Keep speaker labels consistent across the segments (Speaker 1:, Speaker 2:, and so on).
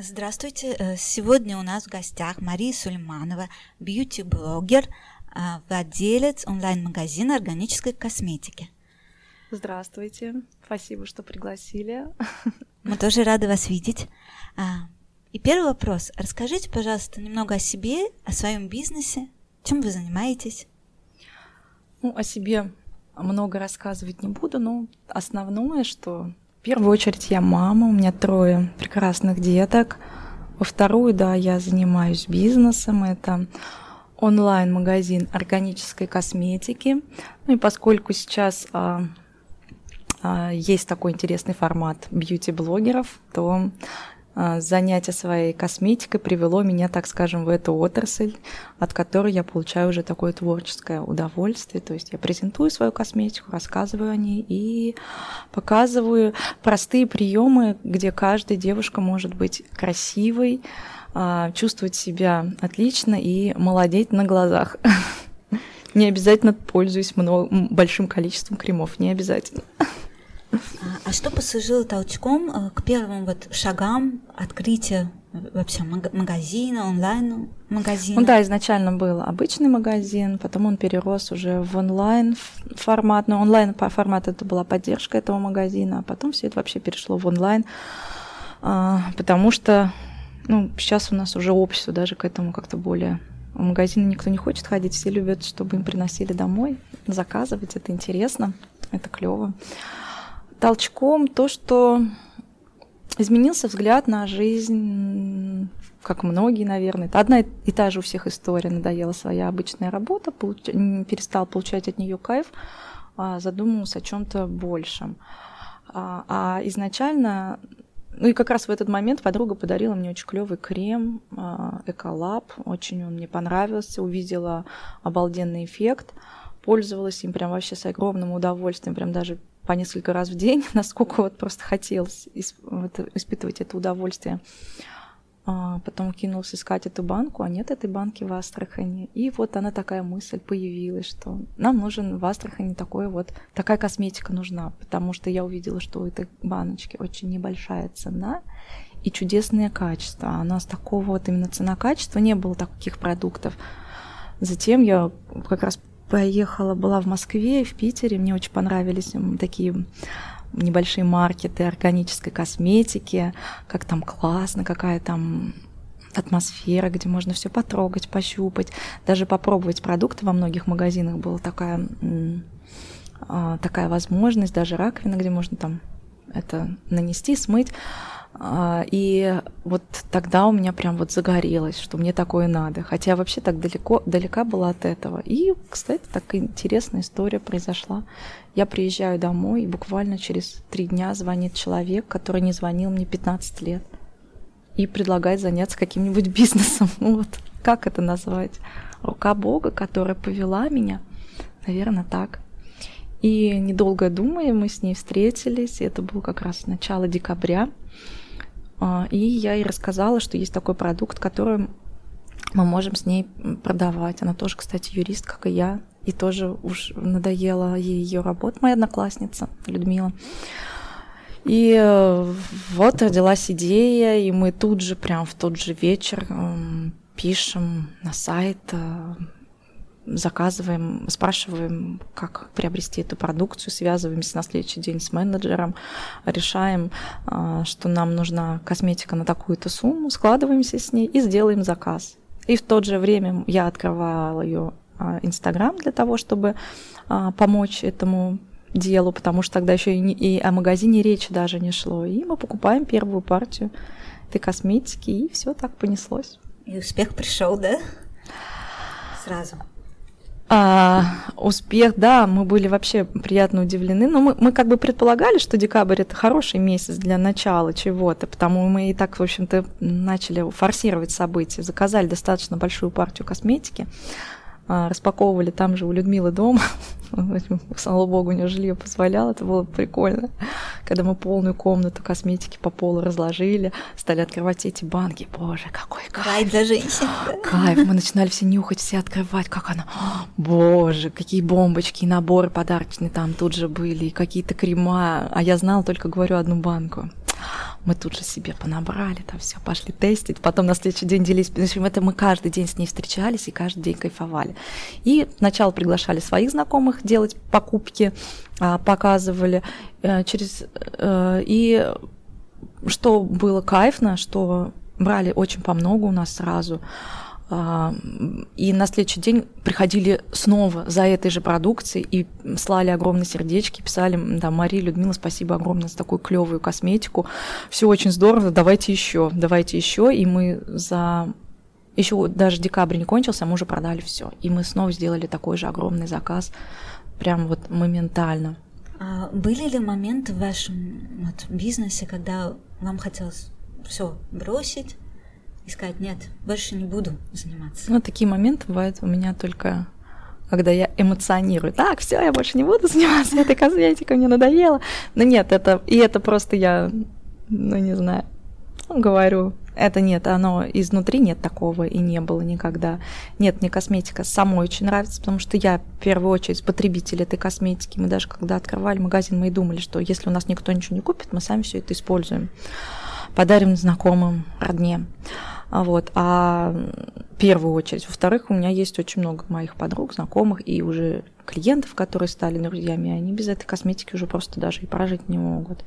Speaker 1: Здравствуйте. Э, сегодня у нас в гостях Мария Сульманова, бьюти-блогер, э, владелец онлайн-магазина органической косметики.
Speaker 2: Здравствуйте. Спасибо, что пригласили.
Speaker 1: Мы тоже рады вас видеть. А, и первый вопрос. Расскажите, пожалуйста, немного о себе, о своем бизнесе. Чем вы занимаетесь?
Speaker 2: Ну, о себе много рассказывать не буду, но основное, что в первую очередь я мама, у меня трое прекрасных деток. Во вторую, да, я занимаюсь бизнесом, это онлайн-магазин органической косметики. Ну и поскольку сейчас а, а, есть такой интересный формат бьюти-блогеров, то занятие своей косметикой привело меня, так скажем, в эту отрасль, от которой я получаю уже такое творческое удовольствие. То есть я презентую свою косметику, рассказываю о ней и показываю простые приемы, где каждая девушка может быть красивой, а, чувствовать себя отлично и молодеть на глазах. Не обязательно пользуюсь большим количеством кремов, не обязательно.
Speaker 1: А, а что послужило толчком э, к первым вот шагам открытия вообще магазина, онлайн-магазина?
Speaker 2: Ну да, изначально был обычный магазин, потом он перерос уже в онлайн формат. Но онлайн формат это была поддержка этого магазина, а потом все это вообще перешло в онлайн, а, потому что ну, сейчас у нас уже общество даже к этому как-то более в магазины никто не хочет ходить, все любят, чтобы им приносили домой, заказывать, это интересно, это клево толчком то, что изменился взгляд на жизнь, как многие, наверное. Одна и та же у всех история. Надоела своя обычная работа, получ... перестал получать от нее кайф, а задумался о чем-то большем. А, а изначально, ну и как раз в этот момент подруга подарила мне очень клевый крем а, Эколаб. Очень он мне понравился, увидела обалденный эффект пользовалась им прям вообще с огромным удовольствием, прям даже по несколько раз в день, насколько вот просто хотелось испытывать это удовольствие. А потом кинулся искать эту банку, а нет этой банки в Астрахани. И вот она такая мысль появилась, что нам нужен в Астрахани такой вот, такая косметика нужна, потому что я увидела, что у этой баночки очень небольшая цена и чудесное качество. А у нас такого вот именно цена-качества не было таких продуктов. Затем я как раз поехала, была в Москве и в Питере. Мне очень понравились такие небольшие маркеты органической косметики, как там классно, какая там атмосфера, где можно все потрогать, пощупать, даже попробовать продукты во многих магазинах была такая а, такая возможность, даже раковина, где можно там это нанести, смыть. А, и вот тогда у меня прям вот загорелось, что мне такое надо. Хотя вообще так далеко, далека была от этого. И, кстати, такая интересная история произошла. Я приезжаю домой, и буквально через три дня звонит человек, который не звонил мне 15 лет, и предлагает заняться каким-нибудь бизнесом. Ну вот, как это назвать? Рука Бога, которая повела меня, наверное, так. И недолго думая, мы с ней встретились. Это было как раз начало декабря. А, и я ей рассказала, что есть такой продукт, который мы можем с ней продавать. Она тоже, кстати, юрист, как и я, и тоже уж надоела ей ее работа, моя одноклассница Людмила. И э, вот родилась идея, и мы тут же, прям в тот же вечер пишем на сайт э, заказываем, спрашиваем, как приобрести эту продукцию, связываемся на следующий день с менеджером, решаем, а, что нам нужна косметика на такую-то сумму, складываемся с ней и сделаем заказ. И в то же время я открывала ее а, Инстаграм для того, чтобы а, помочь этому делу, потому что тогда еще и, не, и о магазине речи даже не шло. И мы покупаем первую партию этой косметики, и все так понеслось.
Speaker 1: И успех пришел, да? Сразу.
Speaker 2: А, успех, да, мы были вообще приятно удивлены, но мы, мы как бы предполагали, что декабрь это хороший месяц для начала чего-то, потому мы и так, в общем-то, начали форсировать события, заказали достаточно большую партию косметики, распаковывали там же у Людмилы дома. Слава богу, у нее жилье позволяло, это было прикольно. Когда мы полную комнату косметики по полу разложили, стали открывать эти банки. Боже, какой кайф. Рай
Speaker 1: для женщин.
Speaker 2: Кайф. Мы начинали все нюхать, все открывать, как она. Боже, какие бомбочки, наборы подарочные там тут же были, и какие-то крема. А я знала только, говорю, одну банку. Мы тут же себе понабрали, там все, пошли тестить. Потом на следующий день делились. В общем, это мы каждый день с ней встречались и каждый день кайфовали. И сначала приглашали своих знакомых делать покупки, а, показывали э, через... Э, и что было кайфно, что брали очень по много у нас сразу. А, и на следующий день приходили снова за этой же продукцией и слали огромные сердечки, писали, да, Мария, Людмила, спасибо огромное за такую клевую косметику. Все очень здорово, давайте еще, давайте еще. И мы за еще даже декабрь не кончился, мы уже продали все. И мы снова сделали такой же огромный заказ, прям вот моментально.
Speaker 1: А были ли моменты в вашем вот, бизнесе, когда вам хотелось все бросить, и сказать, нет, больше не буду заниматься?
Speaker 2: Ну, такие моменты бывают у меня только когда я эмоционирую. Так, все, я больше не буду заниматься этой косметикой, мне надоело. Но нет, это и это просто я, ну не знаю, ну, говорю, это нет, оно изнутри нет такого и не было никогда. Нет, мне косметика самой очень нравится, потому что я в первую очередь потребитель этой косметики. Мы даже когда открывали магазин, мы и думали, что если у нас никто ничего не купит, мы сами все это используем. Подарим знакомым, родне. Вот. А в первую очередь. Во-вторых, у меня есть очень много моих подруг, знакомых и уже клиентов, которые стали друзьями. Они без этой косметики уже просто даже и прожить не могут.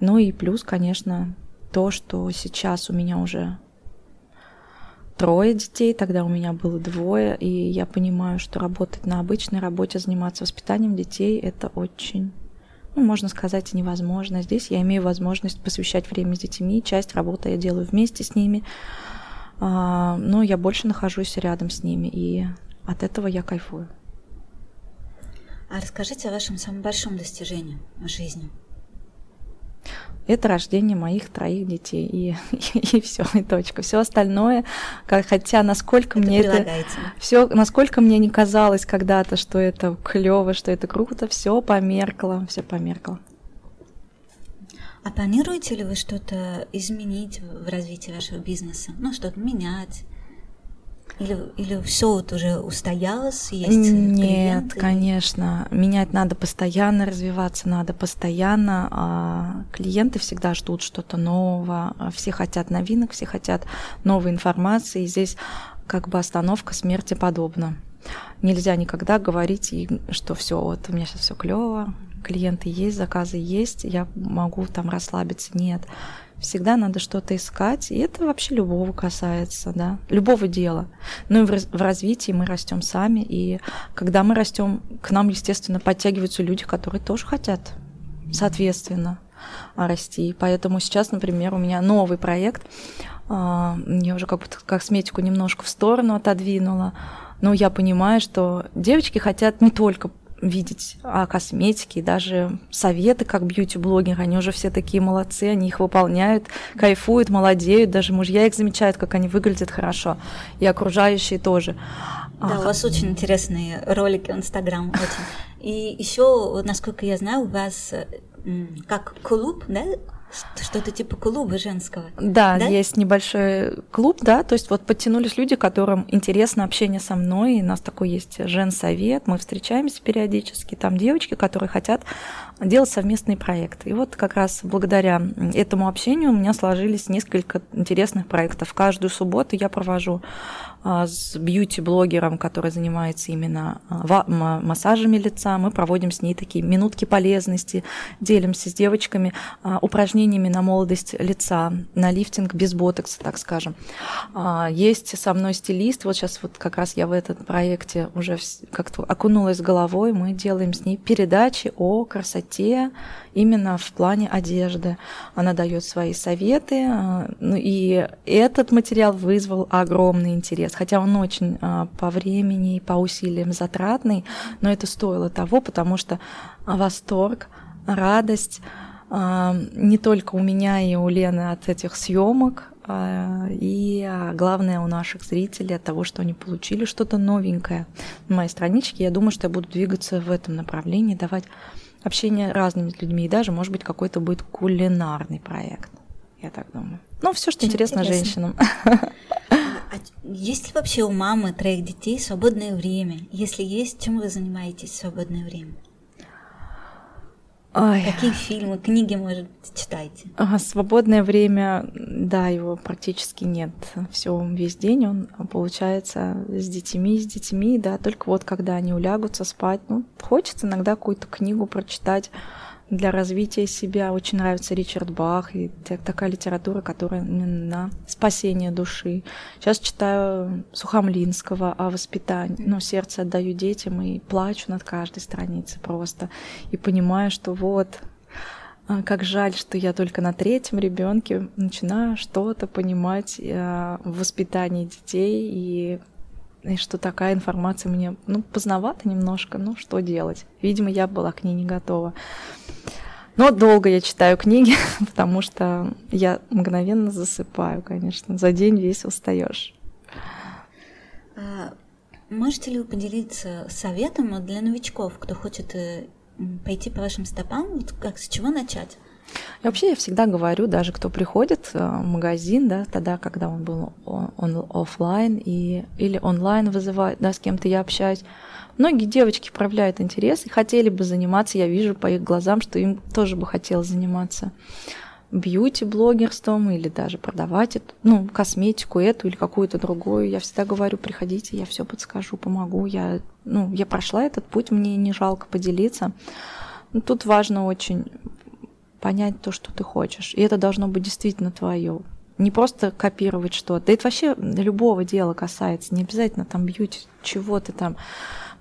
Speaker 2: Ну и плюс, конечно, то, что сейчас у меня уже трое детей, тогда у меня было двое, и я понимаю, что работать на обычной работе, заниматься воспитанием детей, это очень ну, можно сказать, невозможно. Здесь я имею возможность посвящать время с детьми, часть работы я делаю вместе с ними, а, но я больше нахожусь рядом с ними, и от этого я кайфую.
Speaker 1: А расскажите о вашем самом большом достижении в жизни
Speaker 2: это рождение моих троих детей. И, и, и все, и точка. Все остальное, как, хотя насколько это мне это. Все, насколько мне не казалось когда-то, что это клево, что это круто, все померкло, все померкло.
Speaker 1: А планируете ли вы что-то изменить в развитии вашего бизнеса? Ну, что-то менять? Или, или все вот уже устоялось, есть
Speaker 2: Нет, клиенты? конечно. Менять надо постоянно, развиваться надо постоянно. А клиенты всегда ждут что-то нового. Все хотят новинок, все хотят новой информации. И здесь как бы остановка смерти подобна. Нельзя никогда говорить, что все, вот у меня сейчас все клево, клиенты есть, заказы есть, я могу там расслабиться. Нет всегда надо что-то искать, и это вообще любого касается, да, любого дела. Ну и в, в развитии мы растем сами, и когда мы растем, к нам, естественно, подтягиваются люди, которые тоже хотят, соответственно, расти. Поэтому сейчас, например, у меня новый проект, а, я уже как бы косметику немножко в сторону отодвинула, но я понимаю, что девочки хотят не только видеть о косметике, даже советы как бьюти-блогеры, они уже все такие молодцы, они их выполняют, кайфуют, молодеют, даже мужья их замечают, как они выглядят хорошо, и окружающие тоже.
Speaker 1: Да, а, у вас очень интересные ролики в Инстаграм, очень. И еще, насколько я знаю, у вас как клуб, да, что-то типа клуба женского.
Speaker 2: Да, да, есть небольшой клуб, да, то есть вот подтянулись люди, которым интересно общение со мной, и у нас такой есть женсовет, мы встречаемся периодически, там девочки, которые хотят делать совместные проекты. И вот как раз благодаря этому общению у меня сложились несколько интересных проектов. Каждую субботу я провожу с бьюти-блогером, который занимается именно а, массажами лица. Мы проводим с ней такие минутки полезности, делимся с девочками а, упражнениями на молодость лица, на лифтинг без ботокса, так скажем. Есть со мной стилист, вот сейчас вот как раз я в этом проекте уже как-то окунулась головой, мы делаем с ней передачи о красоте именно в плане одежды. Она дает свои советы, ну и этот материал вызвал огромный интерес хотя он очень а, по времени и по усилиям затратный, но это стоило того, потому что восторг, радость а, не только у меня и у Лены от этих съемок, а, и главное у наших зрителей от того, что они получили что-то новенькое на моей страничке. Я думаю, что я буду двигаться в этом направлении, давать общение разными людьми, и даже, может быть, какой-то будет кулинарный проект. Я так думаю. Ну, все, что интересно, интересно женщинам.
Speaker 1: А есть ли вообще у мамы троих детей свободное время? Если есть, чем вы занимаетесь в свободное время? Ой. Какие фильмы, книги, может быть, читаете?
Speaker 2: Ага, свободное время, да, его практически нет. Все весь день он получается с детьми, с детьми, да, только вот когда они улягутся спать, ну, хочется иногда какую-то книгу прочитать для развития себя. Очень нравится Ричард Бах и такая литература, которая на спасение души. Сейчас читаю Сухомлинского о воспитании. Ну, сердце отдаю детям и плачу над каждой страницей просто. И понимаю, что вот а, как жаль, что я только на третьем ребенке начинаю что-то понимать э, в воспитании детей и и что такая информация мне, ну, поздновато немножко, ну, что делать? Видимо, я была к ней не готова. Но долго я читаю книги, потому что я мгновенно засыпаю, конечно. За день весь устаешь.
Speaker 1: А, можете ли вы поделиться советом для новичков, кто хочет э, пойти по вашим стопам, вот как с чего начать?
Speaker 2: И вообще я всегда говорю, даже кто приходит э, в магазин, да, тогда, когда он был он офлайн и, или онлайн вызывает, да, с кем-то я общаюсь, многие девочки проявляют интерес и хотели бы заниматься, я вижу по их глазам, что им тоже бы хотелось заниматься бьюти-блогерством или даже продавать эту, ну, косметику эту или какую-то другую. Я всегда говорю, приходите, я все подскажу, помогу. Я, ну, я прошла этот путь, мне не жалко поделиться. Тут важно очень понять то, что ты хочешь. И это должно быть действительно твое. Не просто копировать что-то. Это вообще любого дела касается. Не обязательно там бьюти, чего ты там.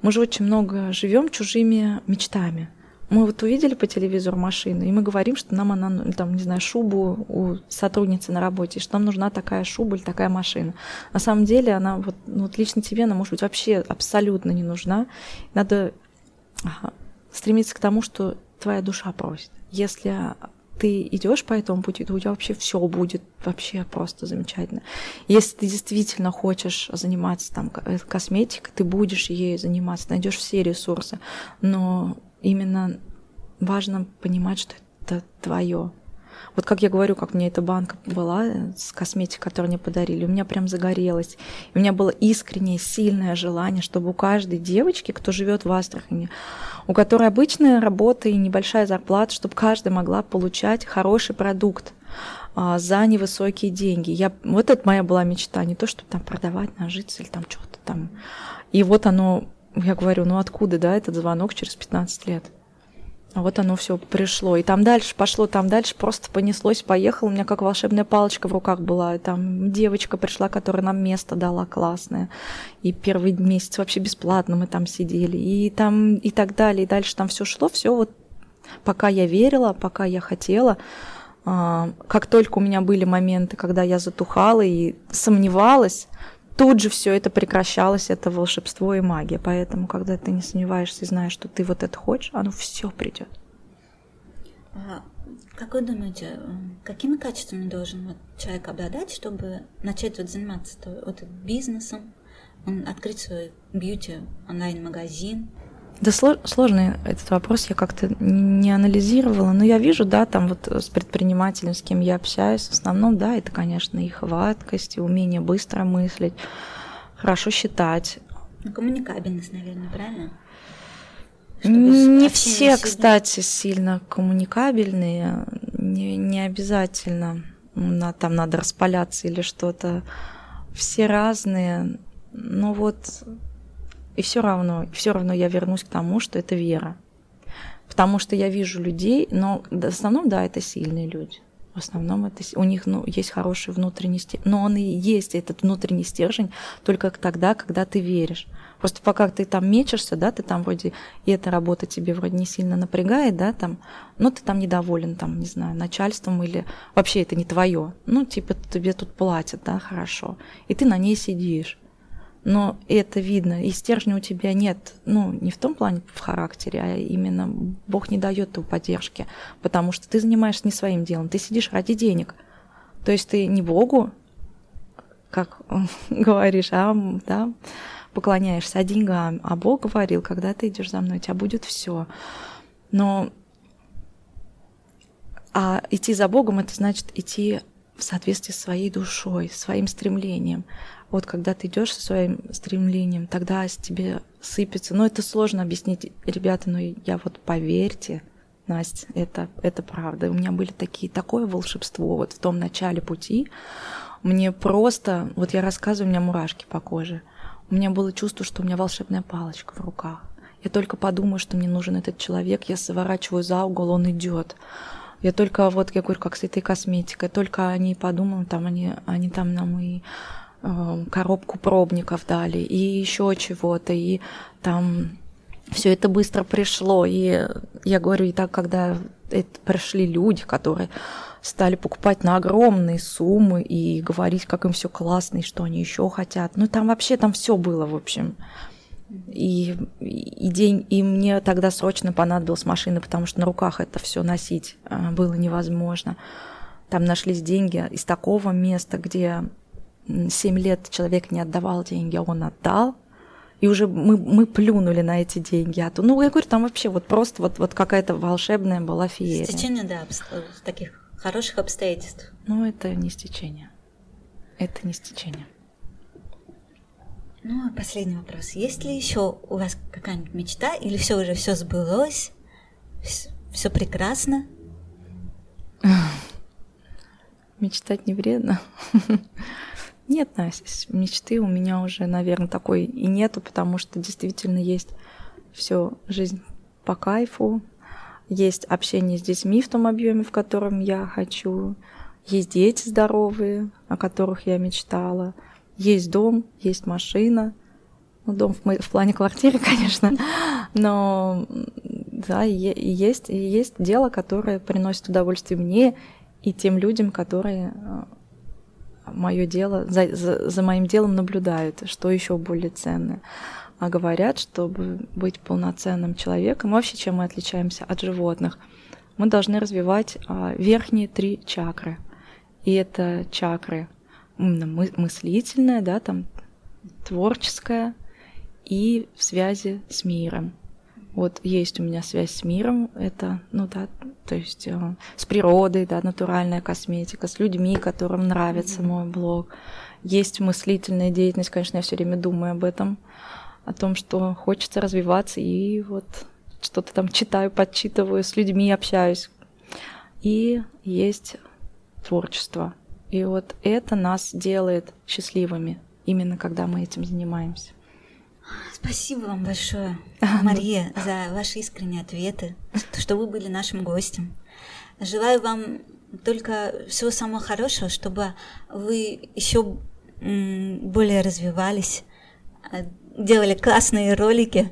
Speaker 2: Мы же очень много живем чужими мечтами. Мы вот увидели по телевизору машину, и мы говорим, что нам она, ну, там, не знаю, шубу у сотрудницы на работе, что нам нужна такая шуба или такая машина. На самом деле она вот, ну, вот лично тебе она может быть вообще абсолютно не нужна. Надо ага, стремиться к тому, что твоя душа просит. Если ты идешь по этому пути, то у тебя вообще все будет вообще просто замечательно. Если ты действительно хочешь заниматься там э, косметикой, ты будешь ей заниматься, найдешь все ресурсы, но именно важно понимать, что это твое. Вот как я говорю, как мне эта банка была с косметикой, которую мне подарили, у меня прям загорелось. У меня было искреннее, сильное желание, чтобы у каждой девочки, кто живет в Астрахани, у которой обычная работа и небольшая зарплата, чтобы каждая могла получать хороший продукт а, за невысокие деньги. Я, вот это моя была мечта, не то, чтобы там продавать, нажиться или там что-то там. И вот оно, я говорю, ну откуда, да, этот звонок через 15 лет? А вот оно все пришло. И там дальше пошло, там дальше просто понеслось, поехало. У меня как волшебная палочка в руках была. И там девочка пришла, которая нам место дала классное. И первый месяц вообще бесплатно мы там сидели. И там и так далее. И дальше там все шло, все вот пока я верила, пока я хотела. А, как только у меня были моменты, когда я затухала и сомневалась, тут же все это прекращалось, это волшебство и магия. Поэтому, когда ты не сомневаешься и знаешь, что ты вот это хочешь, оно все придет.
Speaker 1: А, как вы думаете, какими качествами должен вот человек обладать, чтобы начать вот заниматься вот бизнесом, открыть свой бьюти онлайн-магазин?
Speaker 2: Да сложный этот вопрос, я как-то не анализировала, но я вижу, да, там вот с предпринимателем, с кем я общаюсь, в основном, да, это, конечно, и хваткость, и умение быстро мыслить, хорошо считать.
Speaker 1: Ну, коммуникабельность, наверное, правильно?
Speaker 2: Чтобы не все, сильно... кстати, сильно коммуникабельные, не, не обязательно на, там надо распаляться или что-то. Все разные, но вот и все равно, все равно я вернусь к тому, что это вера. Потому что я вижу людей, но в основном, да, это сильные люди. В основном это, у них ну, есть хороший внутренний стержень. Но он и есть, этот внутренний стержень, только тогда, когда ты веришь. Просто пока ты там мечешься, да, ты там вроде, и эта работа тебе вроде не сильно напрягает, да, там, но ты там недоволен, там, не знаю, начальством или вообще это не твое. Ну, типа, тебе тут платят, да, хорошо. И ты на ней сидишь но это видно, и стержня у тебя нет, ну, не в том плане в характере, а именно Бог не дает той поддержки, потому что ты занимаешься не своим делом, ты сидишь ради денег. То есть ты не Богу, как говоришь, а да, поклоняешься а деньгам, а Бог говорил, когда ты идешь за мной, у тебя будет все. Но а идти за Богом это значит идти в соответствии с своей душой, своим стремлением. Вот когда ты идешь со своим стремлением, тогда с тебе сыпется. Но это сложно объяснить, ребята, но я вот поверьте, Настя, это, это правда. У меня были такие, такое волшебство вот в том начале пути. Мне просто, вот я рассказываю, у меня мурашки по коже. У меня было чувство, что у меня волшебная палочка в руках. Я только подумаю, что мне нужен этот человек, я заворачиваю за угол, он идет. Я только, вот я говорю, как с этой косметикой, только они подумают, там они, они там нам и коробку пробников дали, и еще чего-то, и там все это быстро пришло. И я говорю, и так, когда это пришли люди, которые стали покупать на огромные суммы и говорить, как им все классно и что они еще хотят. Ну, там вообще там все было, в общем. И, и день, и мне тогда срочно понадобилась машина, потому что на руках это все носить а, было невозможно. Там нашлись деньги из такого места, где 7 лет человек не отдавал деньги, а он отдал. И уже мы, мы плюнули на эти деньги. А то, ну, я говорю, там вообще вот просто вот, вот какая-то волшебная была феерия.
Speaker 1: Стечение, да, таких хороших обстоятельств.
Speaker 2: Ну, это не стечение. Это не стечение.
Speaker 1: Ну, а последний вопрос. Есть ли еще у вас какая-нибудь мечта, или все уже все сбылось, все прекрасно?
Speaker 2: Мечтать не вредно. Нет, Настя, мечты у меня уже, наверное, такой и нету, потому что действительно есть все жизнь по кайфу, есть общение с детьми в том объеме, в котором я хочу, есть дети здоровые, о которых я мечтала, есть дом, есть машина. Ну, дом в, в плане квартиры, конечно, но да, и есть, и есть дело, которое приносит удовольствие мне и тем людям, которые а, мое дело, за, за, за моим делом наблюдают, что еще более ценное. А говорят, чтобы быть полноценным человеком, вообще чем мы отличаемся от животных, мы должны развивать а, верхние три чакры. И это чакры мыслительная, да, там творческая и в связи с миром. Вот есть у меня связь с миром, это, ну да, то есть э, с природой, да, натуральная косметика, с людьми, которым нравится mm-hmm. мой блог. Есть мыслительная деятельность, конечно, я все время думаю об этом, о том, что хочется развиваться, и вот что-то там читаю, подчитываю, с людьми общаюсь. И есть творчество – и вот это нас делает счастливыми, именно когда мы этим занимаемся.
Speaker 1: Спасибо вам большое, Мария, за ваши искренние ответы, что вы были нашим гостем. Желаю вам только всего самого хорошего, чтобы вы еще более развивались, а, делали классные ролики,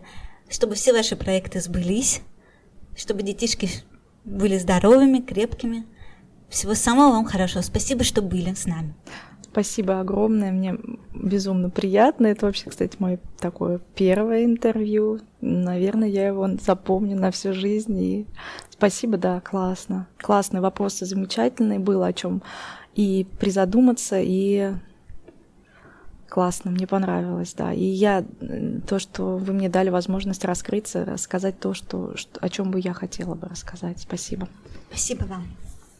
Speaker 1: чтобы все ваши проекты сбылись, чтобы детишки были здоровыми, крепкими, всего самого вам хорошего. Спасибо, что были с нами.
Speaker 2: Спасибо огромное, мне безумно приятно. Это вообще, кстати, мое такое первое интервью. Наверное, я его запомню на всю жизнь. И спасибо, да, классно. Классные вопросы, замечательные было о чем и призадуматься, и классно, мне понравилось, да. И я то, что вы мне дали возможность раскрыться, рассказать то, что, что о чем бы я хотела бы рассказать. Спасибо.
Speaker 1: Спасибо вам.